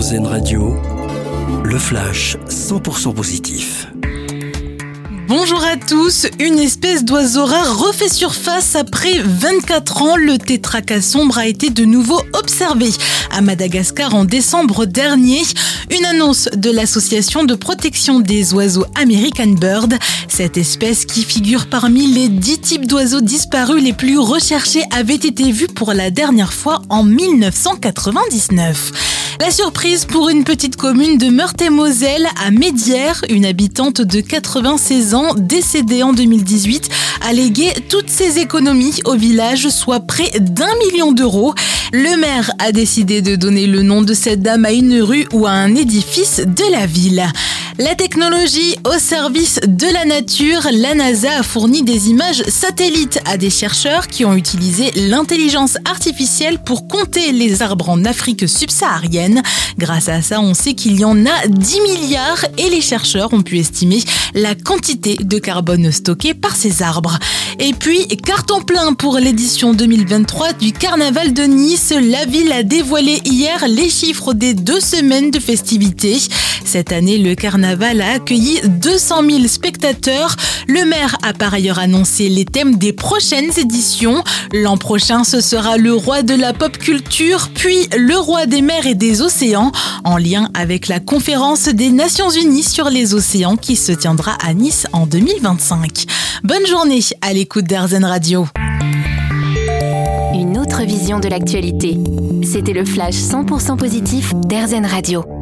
Radio, le flash 100% positif. Bonjour à tous, une espèce d'oiseau rare refait surface après 24 ans. Le tétraca sombre a été de nouveau observé à Madagascar en décembre dernier. Une annonce de l'association de protection des oiseaux American Bird. Cette espèce qui figure parmi les 10 types d'oiseaux disparus les plus recherchés avait été vue pour la dernière fois en 1999. La surprise pour une petite commune de Meurthe-et-Moselle à Médière, une habitante de 96 ans décédée en 2018 a légué toutes ses économies au village, soit près d'un million d'euros. Le maire a décidé de donner le nom de cette dame à une rue ou à un édifice de la ville. La technologie au service de la nature, la NASA a fourni des images satellites à des chercheurs qui ont utilisé l'intelligence artificielle pour compter les arbres en Afrique subsaharienne. Grâce à ça, on sait qu'il y en a 10 milliards et les chercheurs ont pu estimer la quantité de carbone stocké par ces arbres. Et puis, carton plein pour l'édition 2023 du Carnaval de Nice. La ville a dévoilé hier les chiffres des deux semaines de festivités. Cette année, le carnaval a accueilli 200 000 spectateurs. Le maire a par ailleurs annoncé les thèmes des prochaines éditions. L'an prochain, ce sera le roi de la pop culture, puis le roi des mers et des océans, en lien avec la conférence des Nations Unies sur les océans qui se tiendra à Nice en 2025. Bonne journée à l'écoute d'Airzen Radio. Une autre vision de l'actualité. C'était le flash 100% positif d'Airzen Radio.